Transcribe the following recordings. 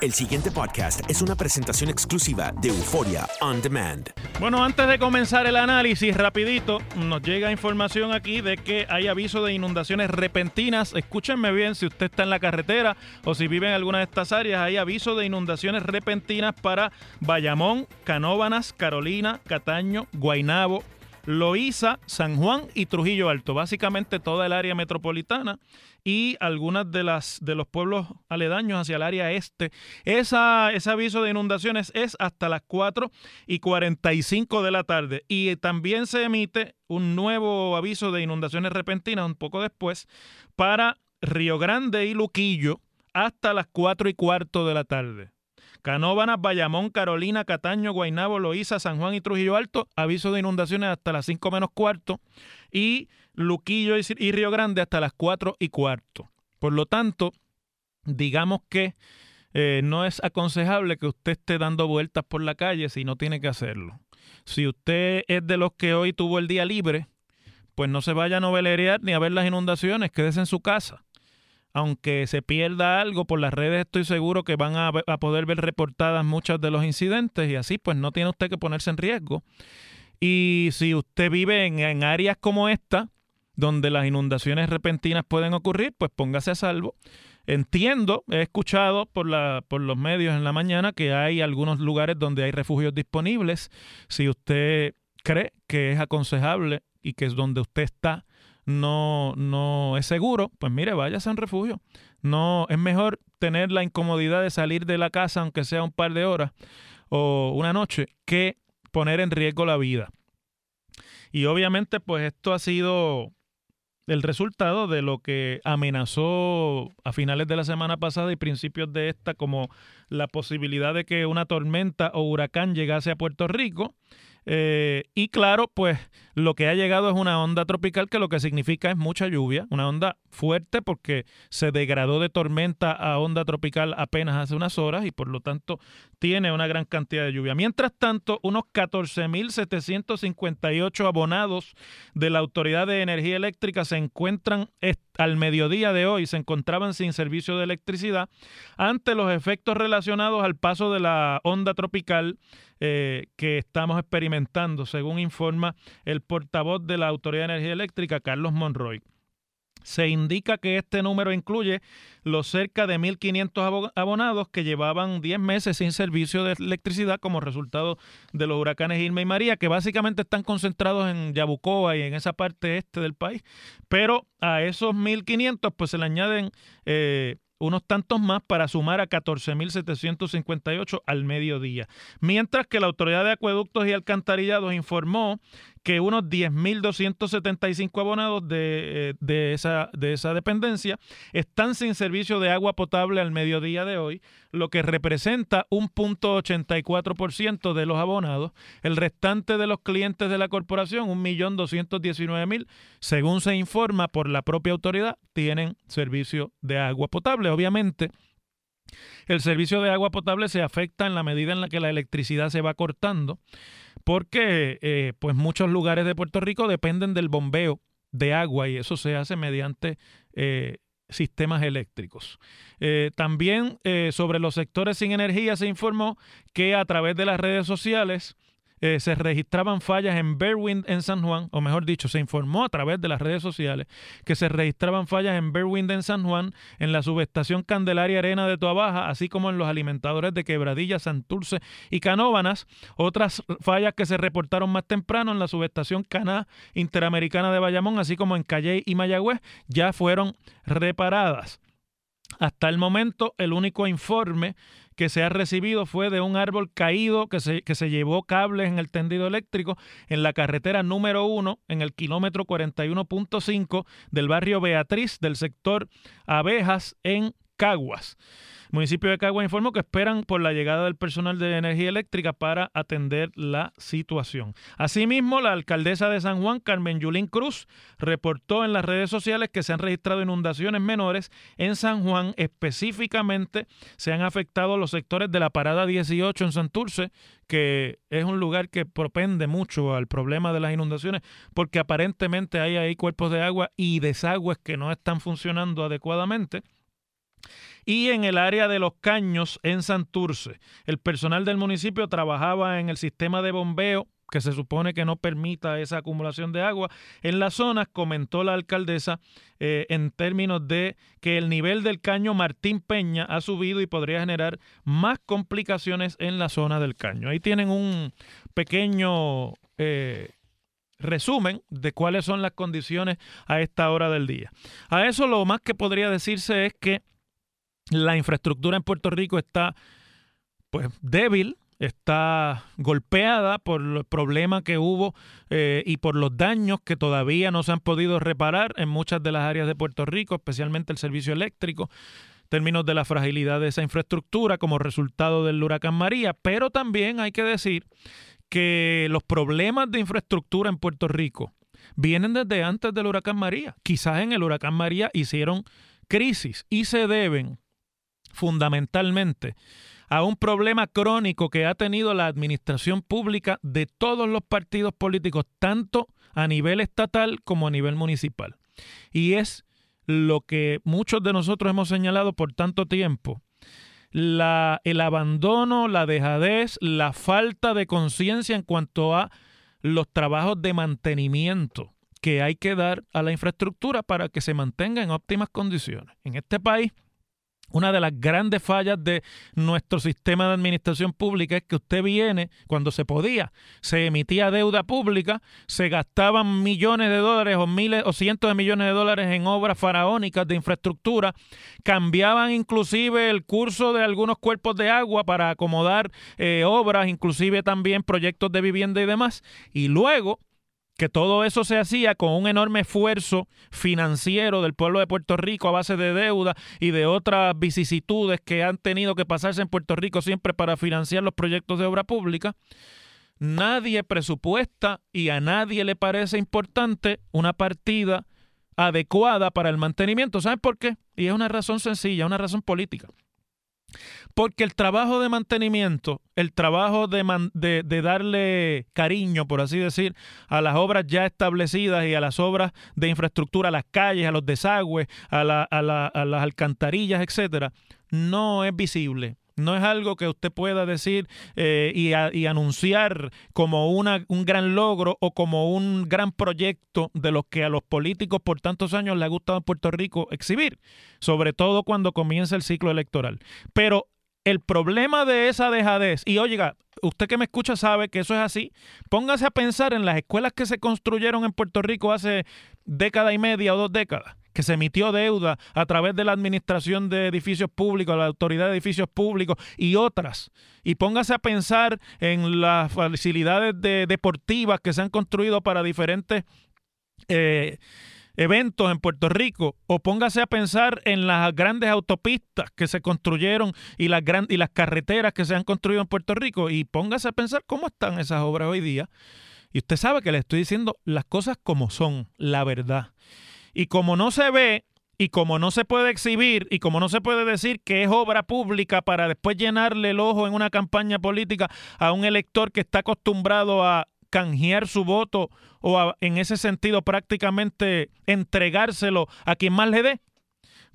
El siguiente podcast es una presentación exclusiva de Euforia On Demand. Bueno, antes de comenzar el análisis, rapidito, nos llega información aquí de que hay aviso de inundaciones repentinas. Escúchenme bien, si usted está en la carretera o si vive en alguna de estas áreas, hay aviso de inundaciones repentinas para Bayamón, Canóbanas, Carolina, Cataño, Guainabo, Loíza, San Juan y Trujillo Alto, básicamente toda el área metropolitana y algunas de las de los pueblos aledaños hacia el área este. Esa, ese aviso de inundaciones es hasta las 4 y 45 de la tarde y también se emite un nuevo aviso de inundaciones repentinas un poco después para Río Grande y Luquillo hasta las 4 y cuarto de la tarde. Canóbanas, Bayamón, Carolina, Cataño, Guaynabo, Loíza, San Juan y Trujillo Alto, aviso de inundaciones hasta las 5 menos cuarto. Y Luquillo y Río Grande hasta las 4 y cuarto. Por lo tanto, digamos que eh, no es aconsejable que usted esté dando vueltas por la calle si no tiene que hacerlo. Si usted es de los que hoy tuvo el día libre, pues no se vaya a novelerear ni a ver las inundaciones, quédese en su casa aunque se pierda algo por las redes, estoy seguro que van a, poder ver reportadas muchos de los incidentes y así pues no tiene usted que ponerse en riesgo. Y si usted vive en, áreas como esta, donde las inundaciones repentinas pueden ocurrir, pues póngase a salvo. Entiendo, he escuchado por, la, por los medios en la mañana que hay algunos lugares donde hay refugios disponibles. Si usted cree que es aconsejable y que es donde usted está, no, no es seguro, pues mire, váyase a un refugio. No, es mejor tener la incomodidad de salir de la casa, aunque sea un par de horas o una noche, que poner en riesgo la vida. Y obviamente, pues esto ha sido el resultado de lo que amenazó a finales de la semana pasada y principios de esta como la posibilidad de que una tormenta o huracán llegase a Puerto Rico eh, y claro, pues lo que ha llegado es una onda tropical que lo que significa es mucha lluvia, una onda fuerte porque se degradó de tormenta a onda tropical apenas hace unas horas y por lo tanto tiene una gran cantidad de lluvia. Mientras tanto, unos 14.758 abonados de la Autoridad de Energía Eléctrica se encuentran al mediodía de hoy, se encontraban sin servicio de electricidad ante los efectos relacionados al paso de la onda tropical eh, que estamos experimentando, según informa el portavoz de la Autoridad de Energía Eléctrica, Carlos Monroy. Se indica que este número incluye los cerca de 1.500 abonados que llevaban 10 meses sin servicio de electricidad como resultado de los huracanes Irma y María, que básicamente están concentrados en Yabucoa y en esa parte este del país. Pero a esos 1.500 pues se le añaden eh, unos tantos más para sumar a 14.758 al mediodía. Mientras que la Autoridad de Acueductos y Alcantarillados informó que unos 10.275 abonados de, eh, de, esa, de esa dependencia están sin servicio de agua potable al mediodía de hoy, lo que representa un punto 84% de los abonados. El restante de los clientes de la corporación, 1.219.000, según se informa por la propia autoridad, tienen servicio de agua potable. Obviamente, el servicio de agua potable se afecta en la medida en la que la electricidad se va cortando porque eh, pues muchos lugares de Puerto Rico dependen del bombeo de agua y eso se hace mediante eh, sistemas eléctricos. Eh, también sobre los sectores sin energía se informó que a través de las redes sociales eh, se registraban fallas en Berwind en San Juan, o mejor dicho, se informó a través de las redes sociales que se registraban fallas en Berwind en San Juan, en la subestación Candelaria Arena de Toabaja, así como en los alimentadores de Quebradilla, Santurce y Canóbanas. Otras fallas que se reportaron más temprano en la subestación Caná Interamericana de Bayamón, así como en Calle y Mayagüez, ya fueron reparadas. Hasta el momento, el único informe que se ha recibido fue de un árbol caído que se, que se llevó cables en el tendido eléctrico en la carretera número 1, en el kilómetro 41.5 del barrio Beatriz del sector Abejas en Caguas municipio de Cagua informó que esperan por la llegada del personal de energía eléctrica para atender la situación. Asimismo, la alcaldesa de San Juan, Carmen Yulín Cruz, reportó en las redes sociales que se han registrado inundaciones menores en San Juan. Específicamente, se han afectado los sectores de la Parada 18 en Santurce, que es un lugar que propende mucho al problema de las inundaciones, porque aparentemente hay ahí cuerpos de agua y desagües que no están funcionando adecuadamente y en el área de los caños en Santurce. El personal del municipio trabajaba en el sistema de bombeo que se supone que no permita esa acumulación de agua en las zonas, comentó la alcaldesa eh, en términos de que el nivel del caño Martín Peña ha subido y podría generar más complicaciones en la zona del caño. Ahí tienen un pequeño eh, resumen de cuáles son las condiciones a esta hora del día. A eso lo más que podría decirse es que la infraestructura en Puerto Rico está pues débil, está golpeada por los problemas que hubo eh, y por los daños que todavía no se han podido reparar en muchas de las áreas de Puerto Rico, especialmente el servicio eléctrico, términos de la fragilidad de esa infraestructura como resultado del huracán María, pero también hay que decir que los problemas de infraestructura en Puerto Rico vienen desde antes del huracán María. Quizás en el huracán María hicieron crisis y se deben fundamentalmente a un problema crónico que ha tenido la administración pública de todos los partidos políticos, tanto a nivel estatal como a nivel municipal. Y es lo que muchos de nosotros hemos señalado por tanto tiempo. La, el abandono, la dejadez, la falta de conciencia en cuanto a los trabajos de mantenimiento que hay que dar a la infraestructura para que se mantenga en óptimas condiciones. En este país una de las grandes fallas de nuestro sistema de administración pública es que usted viene cuando se podía, se emitía deuda pública, se gastaban millones de dólares o miles o cientos de millones de dólares en obras faraónicas de infraestructura, cambiaban inclusive el curso de algunos cuerpos de agua para acomodar eh, obras, inclusive también proyectos de vivienda y demás, y luego que todo eso se hacía con un enorme esfuerzo financiero del pueblo de Puerto Rico a base de deuda y de otras vicisitudes que han tenido que pasarse en Puerto Rico siempre para financiar los proyectos de obra pública. Nadie presupuesta y a nadie le parece importante una partida adecuada para el mantenimiento. ¿Saben por qué? Y es una razón sencilla, una razón política. Porque el trabajo de mantenimiento, el trabajo de, darle cariño, por así decir, a las obras ya establecidas y a las obras de infraestructura, a las calles, a los desagües, a, a las alcantarillas, etcétera, no es visible no es algo que usted pueda decir eh, y, anunciar como una, un gran logro o como un gran proyecto de los que a los políticos por tantos años le ha gustado en Puerto Rico exhibir, sobre todo cuando comienza el ciclo electoral. Pero el problema de esa dejadez, y oiga, usted que me escucha sabe que eso es así, póngase a pensar en las escuelas que se construyeron en Puerto Rico hace década y media o dos décadas que se emitió deuda a través de la Administración de Edificios Públicos, la Autoridad de Edificios Públicos y otras. Y póngase a pensar en las facilidades deportivas que se han construido para diferentes... Eh, eventos en Puerto Rico o póngase a pensar en las grandes autopistas que se construyeron y las, y las carreteras que se han construido en Puerto Rico y póngase a pensar cómo están esas obras hoy día. Y usted sabe que le estoy diciendo las cosas como son, la verdad. Y como no se ve y como no se puede exhibir y como no se puede decir que es obra pública para después llenarle el ojo en una campaña política a un elector que está acostumbrado a canjear su voto o en ese sentido prácticamente entregárselo a quien más le dé,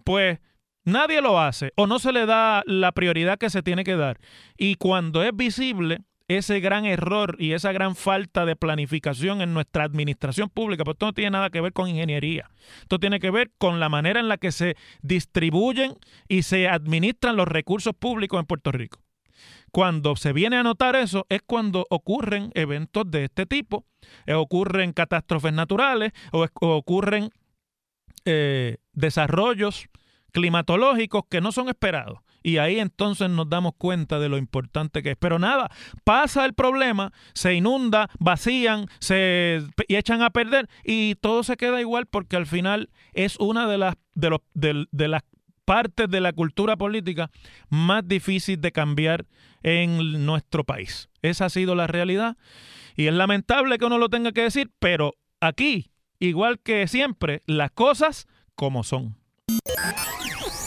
pues nadie lo hace o no se le da la prioridad que se tiene que dar. Y cuando es visible, ese gran error y esa gran falta de planificación en nuestra administración pública, pues esto no tiene nada que ver con ingeniería. Esto tiene que ver con la manera en la que se distribuyen y se administran los recursos públicos en Puerto Rico. Cuando se viene a notar eso es cuando ocurren eventos de este tipo, eh, ocurren catástrofes naturales o, ocurren eh, desarrollos climatológicos que no son esperados Y ahí entonces nos damos cuenta de lo importante que es. Pero nada, pasa el problema, se inunda, vacían, se y echan a perder y todo se queda igual porque al final es una de las de los de, las partes de la cultura política más difícil de cambiar en nuestro país. Esa ha sido la realidad y es lamentable que uno lo tenga que decir, pero aquí, igual que siempre, las cosas como son.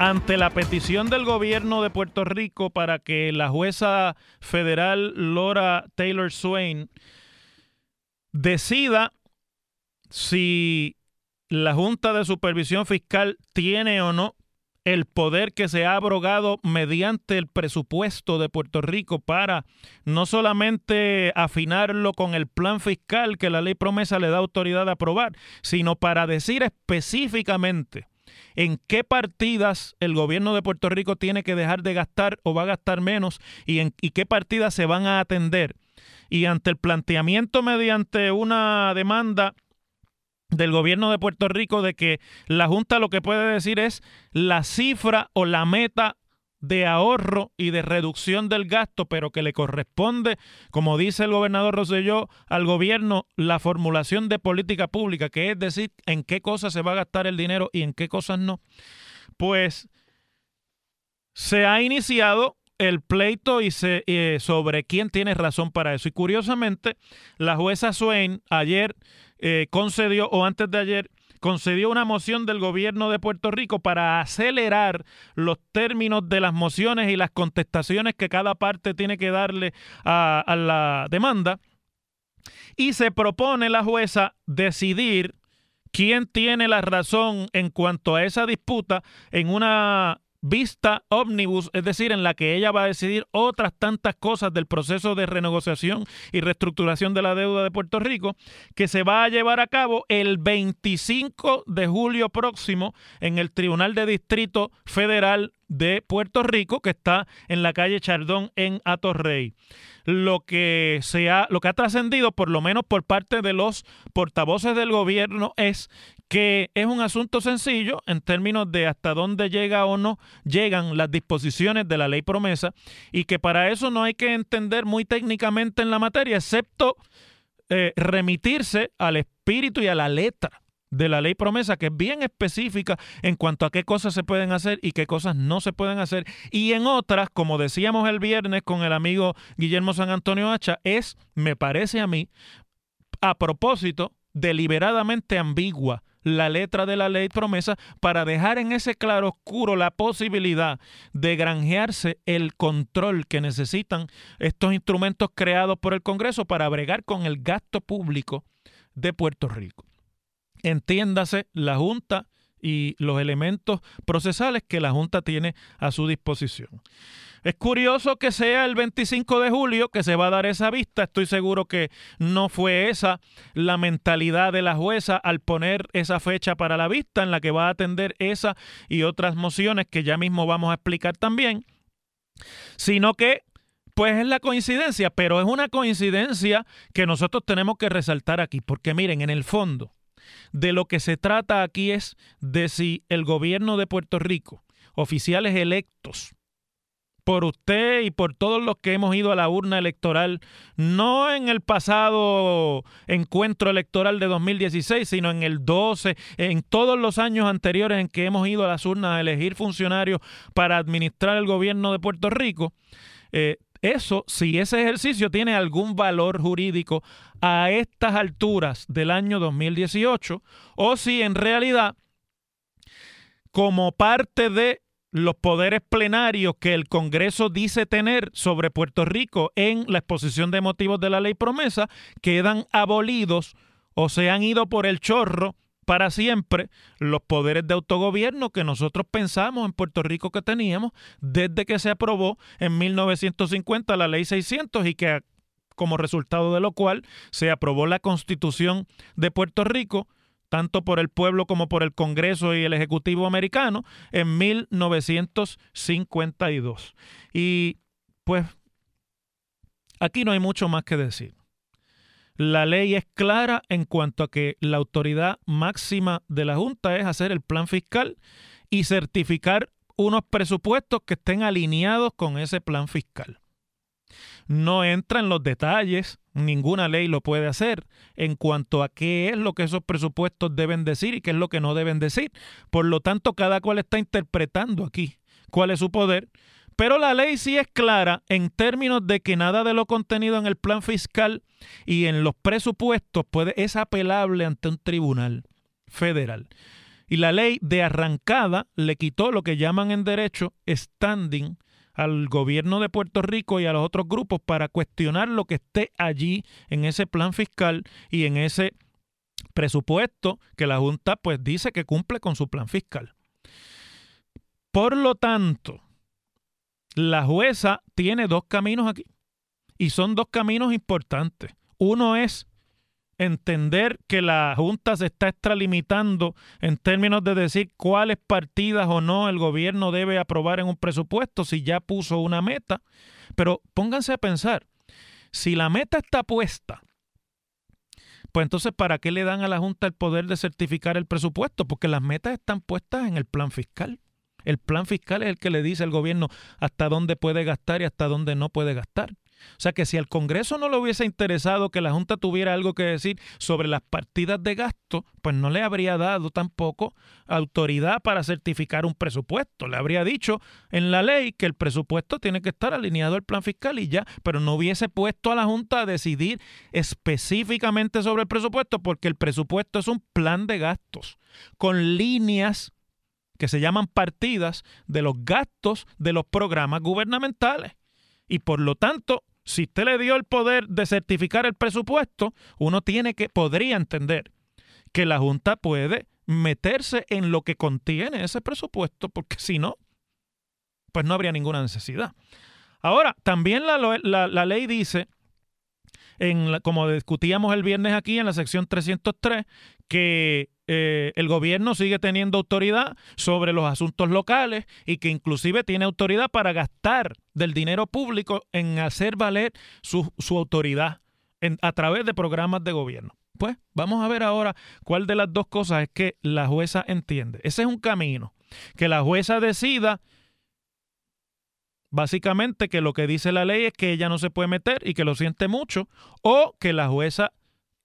ante la petición del gobierno de Puerto Rico para que la jueza federal Laura Taylor Swain decida si la Junta de Supervisión Fiscal tiene o no el poder que se ha abrogado mediante el presupuesto de Puerto Rico para no solamente afinarlo con el plan fiscal que la ley promesa le da autoridad a aprobar, sino para decir específicamente en qué partidas el gobierno de Puerto Rico tiene que dejar de gastar o va a gastar menos y en y qué partidas se van a atender. Y ante el planteamiento mediante una demanda del gobierno de Puerto Rico de que la Junta lo que puede decir es la cifra o la meta de ahorro y de reducción del gasto, pero que le corresponde, como dice el gobernador Rosselló, al gobierno la formulación de política pública, que es decir, en qué cosas se va a gastar el dinero y en qué cosas no, pues se ha iniciado el pleito y se, eh, sobre quién tiene razón para eso. Y curiosamente, la jueza Swain ayer eh, concedió, o antes de ayer, concedió una moción del gobierno de Puerto Rico para acelerar los términos de las mociones y las contestaciones que cada parte tiene que darle a, a la demanda. Y se propone la jueza decidir quién tiene la razón en cuanto a esa disputa en una vista ómnibus, es decir, en la que ella va a decidir otras tantas cosas del proceso de renegociación y reestructuración de la deuda de Puerto Rico, que se va a llevar a cabo el 25 de julio próximo en el Tribunal de Distrito Federal de Puerto Rico, que está en la calle Chardón en Atorrey. Lo que, se ha, lo que ha trascendido, por lo menos por parte de los portavoces del gobierno, es que es un asunto sencillo en términos de hasta dónde llega o no llegan las disposiciones de la ley promesa y que para eso no hay que entender muy técnicamente en la materia, excepto eh, remitirse al espíritu y a la letra de la ley promesa, que es bien específica en cuanto a qué cosas se pueden hacer y qué cosas no se pueden hacer. Y en otras, como decíamos el viernes con el amigo Guillermo San Antonio Hacha, es, me parece a mí, a propósito, deliberadamente ambigua la letra de la ley promesa para dejar en ese claro oscuro la posibilidad de granjearse el control que necesitan estos instrumentos creados por el Congreso para bregar con el gasto público de Puerto Rico. Entiéndase la Junta y los elementos procesales que la Junta tiene a su disposición. Es curioso que sea el 25 de julio que se va a dar esa vista. Estoy seguro que no fue esa la mentalidad de la jueza al poner esa fecha para la vista en la que va a atender esa y otras mociones que ya mismo vamos a explicar también, sino que pues es la coincidencia, pero es una coincidencia que nosotros tenemos que resaltar aquí, porque miren, en el fondo de lo que se trata aquí es de si el gobierno de Puerto Rico, oficiales electos, por usted y por todos los que hemos ido a la urna electoral, no en el pasado encuentro electoral de 2016, sino en el 12, en todos los años anteriores en que hemos ido a las urnas a elegir funcionarios para administrar el gobierno de Puerto Rico. Eh, eso, si ese ejercicio tiene algún valor jurídico a estas alturas del año 2018, o si en realidad, como parte de los poderes plenarios que el Congreso dice tener sobre Puerto Rico en la exposición de motivos de la ley promesa quedan abolidos o se han ido por el chorro para siempre los poderes de autogobierno que nosotros pensamos en Puerto Rico que teníamos desde que se aprobó en 1950 la ley 600 y que como resultado de lo cual se aprobó la Constitución de Puerto Rico, tanto por el pueblo como por el Congreso y el Ejecutivo americano, en 1952. Y pues aquí no hay mucho más que decir. La ley es clara en cuanto a que la autoridad máxima de la Junta es hacer el plan fiscal y certificar unos presupuestos que estén alineados con ese plan fiscal. No entra en los detalles, ninguna ley lo puede hacer en cuanto a qué es lo que esos presupuestos deben decir y qué es lo que no deben decir. Por lo tanto, cada cual está interpretando aquí cuál es su poder pero la ley sí es clara en términos de que nada de lo contenido en el plan fiscal y en los presupuestos puede, es apelable ante un tribunal federal. Y la ley de arrancada le quitó lo que llaman en derecho standing al gobierno de Puerto Rico y a los otros grupos para cuestionar lo que esté allí en ese plan fiscal y en ese presupuesto que la Junta pues dice que cumple con su plan fiscal. Por lo tanto, la jueza tiene dos caminos aquí. Y son dos caminos importantes. Uno es entender que la Junta se está extralimitando en términos de decir cuáles partidas o no el gobierno debe aprobar en un presupuesto si ya puso una meta. Pero pónganse a pensar, si la meta está puesta, pues entonces ¿para qué le dan a la Junta el poder de certificar el presupuesto? Porque las metas están puestas en el plan fiscal. El plan fiscal es el que le dice al gobierno hasta dónde puede gastar y hasta dónde no puede gastar. O sea que si al Congreso no le hubiese interesado que la Junta tuviera algo que decir sobre las partidas de gasto, pues no le habría dado tampoco autoridad para certificar un presupuesto. Le habría dicho en la ley que el presupuesto tiene que estar alineado al plan fiscal y ya, pero no hubiese puesto a la Junta a decidir específicamente sobre el presupuesto porque el presupuesto es un plan de gastos con líneas que se llaman partidas de los gastos de los programas gubernamentales. Y por lo tanto, si usted le dio el poder de certificar el presupuesto, uno tiene que, podría entender que la Junta puede meterse en lo que contiene ese presupuesto, porque si no, pues no habría ninguna necesidad. Ahora, también la, la ley dice en como discutíamos el viernes aquí en la sección 303, que eh, el gobierno sigue teniendo autoridad sobre los asuntos locales y que inclusive tiene autoridad para gastar del dinero público en hacer valer su, autoridad a través de programas de gobierno. Pues vamos a ver ahora cuál de las dos cosas es que la jueza entiende. Ese es un camino. Que la jueza decida básicamente que lo que dice la ley es que ella no se puede meter y que lo siente mucho, o que la jueza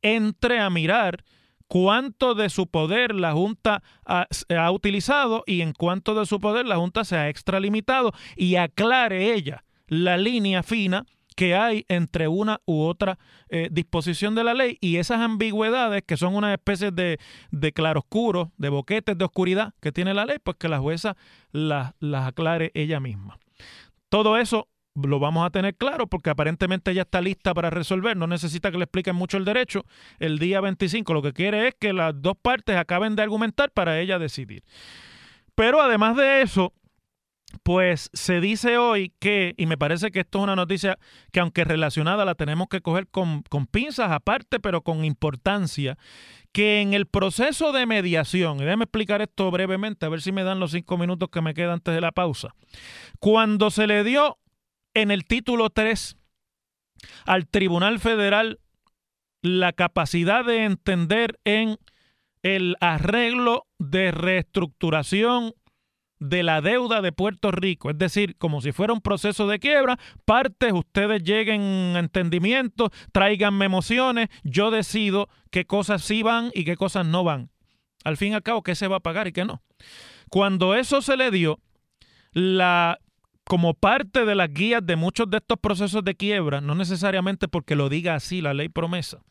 entre a mirar cuánto de su poder la Junta ha, utilizado y en cuánto de su poder la Junta se ha extralimitado y aclare ella la línea fina que hay entre una u otra eh, disposición de la ley y esas ambigüedades que son una especie de, de claroscuros, de boquetes de oscuridad que tiene la ley, pues que la jueza las aclare ella misma. Todo eso lo vamos a tener claro porque aparentemente ya está lista para resolver, no necesita que le expliquen mucho el derecho. El día 25 lo que quiere es que las dos partes acaben de argumentar para ella decidir. Pero además de eso, pues se dice hoy que, y me parece que esto es una noticia que aunque relacionada la tenemos que coger con, con pinzas aparte, pero con importancia, que en el proceso de mediación, y déjame explicar esto brevemente, a ver si me dan los cinco minutos que me quedan antes de la pausa, cuando se le dio en el título 3 al Tribunal Federal la capacidad de entender en el arreglo de reestructuración de la deuda de Puerto Rico, es decir, como si fuera un proceso de quiebra, partes, ustedes lleguen a entendimiento, tráiganme emociones, yo decido qué cosas sí van y qué cosas no van. Al fin y al cabo, qué se va a pagar y qué no. Cuando eso se le dio, la como parte de las guías de muchos de estos procesos de quiebra, no necesariamente porque lo diga así la ley promesa,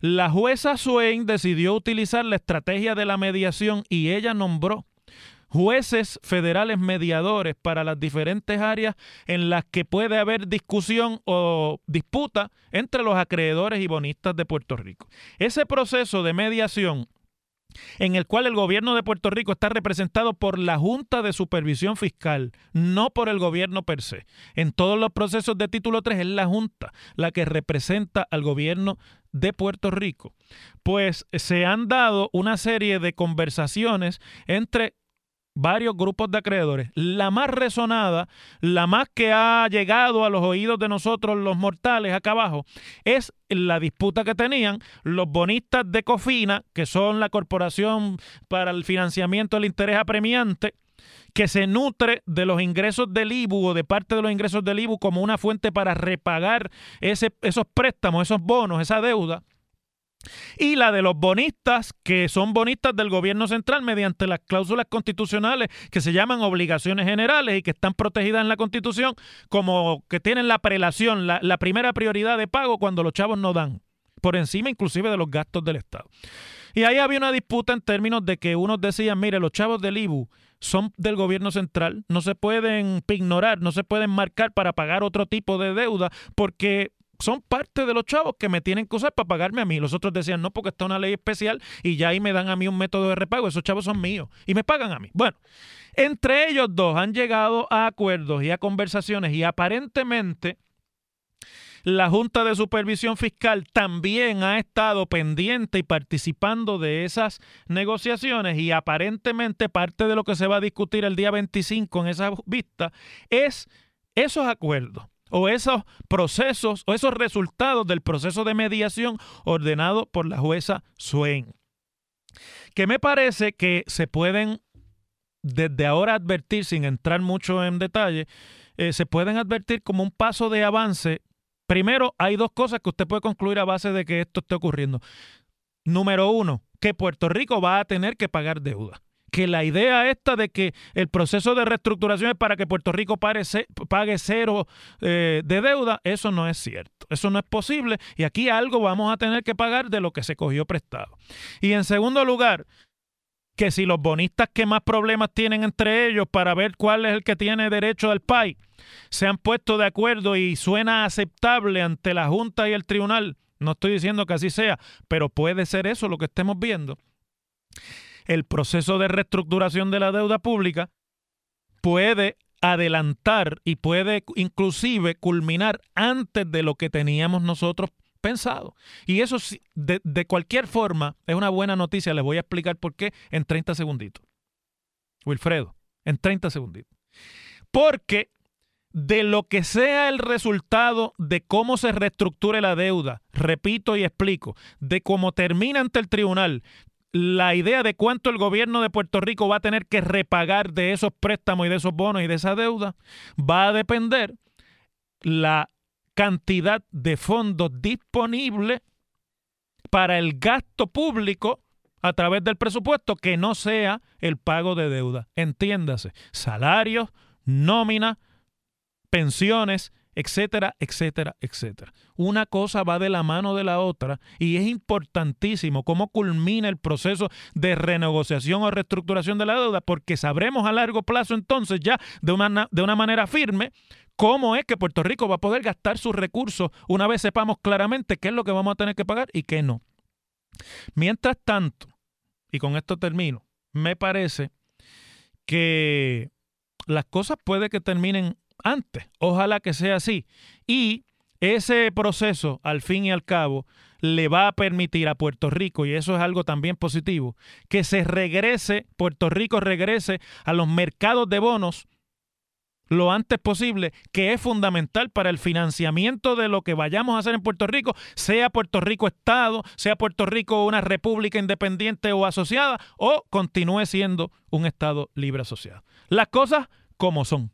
la jueza Swain decidió utilizar la estrategia de la mediación y ella nombró jueces federales mediadores para las diferentes áreas en las que puede haber discusión o disputa entre los acreedores y bonistas de Puerto Rico. Ese proceso de mediación en el cual el gobierno de Puerto Rico está representado por la Junta de Supervisión Fiscal, no por el gobierno per se. En todos los procesos de título 3 es la Junta la que representa al gobierno de Puerto Rico. Pues se han dado una serie de conversaciones entre varios grupos de acreedores. La más resonada, la más que ha llegado a los oídos de nosotros los mortales acá abajo, es la disputa que tenían los bonistas de Cofina, que son la corporación para el financiamiento del interés apremiante, que se nutre de los ingresos del IBU o de parte de los ingresos del IBU como una fuente para repagar esos préstamos, esos bonos, esa deuda y la de los bonistas, que son bonistas del gobierno central mediante las cláusulas constitucionales que se llaman obligaciones generales y que están protegidas en la constitución como que tienen la prelación, la, primera prioridad de pago cuando los chavos no dan, por encima inclusive de los gastos del Estado. Y ahí había una disputa en términos de que unos decían, mire, los chavos del IBU son del gobierno central, no se pueden ignorar, no se pueden marcar para pagar otro tipo de deuda porque son parte de los chavos que me tienen que usar para pagarme a mí. Los otros decían, no, porque está una ley especial y ya ahí me dan a mí un método de repago. Esos chavos son míos y me pagan a mí. Bueno, entre ellos dos han llegado a acuerdos y a conversaciones y aparentemente la Junta de Supervisión Fiscal también ha estado pendiente y participando de esas negociaciones y aparentemente parte de lo que se va a discutir el día 25 en esa vista es esos acuerdos o esos procesos o esos resultados del proceso de mediación ordenado por la jueza Swain. Que me parece que se pueden desde ahora advertir, sin entrar mucho en detalle, eh, se pueden advertir como un paso de avance. Primero, hay dos cosas que usted puede concluir a base de que esto esté ocurriendo. Número uno, que Puerto Rico va a tener que pagar deuda que la idea esta de que el proceso de reestructuración es para que Puerto Rico pague cero eh, de deuda, eso no es cierto. Eso no es posible y aquí algo vamos a tener que pagar de lo que se cogió prestado. Y en segundo lugar, que si los bonistas que más problemas tienen entre ellos para ver cuál es el que tiene derecho al PAI se han puesto de acuerdo y suena aceptable ante la Junta y el Tribunal, no estoy diciendo que así sea, pero puede ser eso lo que estemos viendo el proceso de reestructuración de la deuda pública puede adelantar y puede inclusive culminar antes de lo que teníamos nosotros pensado. Y eso de, de cualquier forma es una buena noticia. Les voy a explicar por qué en 30 segunditos. Wilfredo, en 30 segunditos. Porque de lo que sea el resultado de cómo se reestructure la deuda, repito y explico, de cómo termina ante el tribunal, la idea de cuánto el gobierno de Puerto Rico va a tener que repagar de esos préstamos y de esos bonos y de esa deuda va a depender la cantidad de fondos disponibles para el gasto público a través del presupuesto que no sea el pago de deuda. Entiéndase, salarios, nómina, pensiones etcétera, etcétera, etcétera. Una cosa va de la mano de la otra y es importantísimo cómo culmina el proceso de renegociación o reestructuración de la deuda, porque sabremos a largo plazo entonces ya de una, de una manera firme cómo es que Puerto Rico va a poder gastar sus recursos una vez sepamos claramente qué es lo que vamos a tener que pagar y qué no. Mientras tanto, y con esto termino, me parece que las cosas puede que terminen antes. Ojalá que sea así. Y ese proceso, al fin y al cabo, le va a permitir a Puerto Rico, y eso es algo también positivo, que se regrese, Puerto Rico regrese a los mercados de bonos lo antes posible, que es fundamental para el financiamiento de lo que vayamos a hacer en Puerto Rico, sea Puerto Rico Estado, sea Puerto Rico una república independiente o asociada, o continúe siendo un Estado libre asociado. Las cosas como son.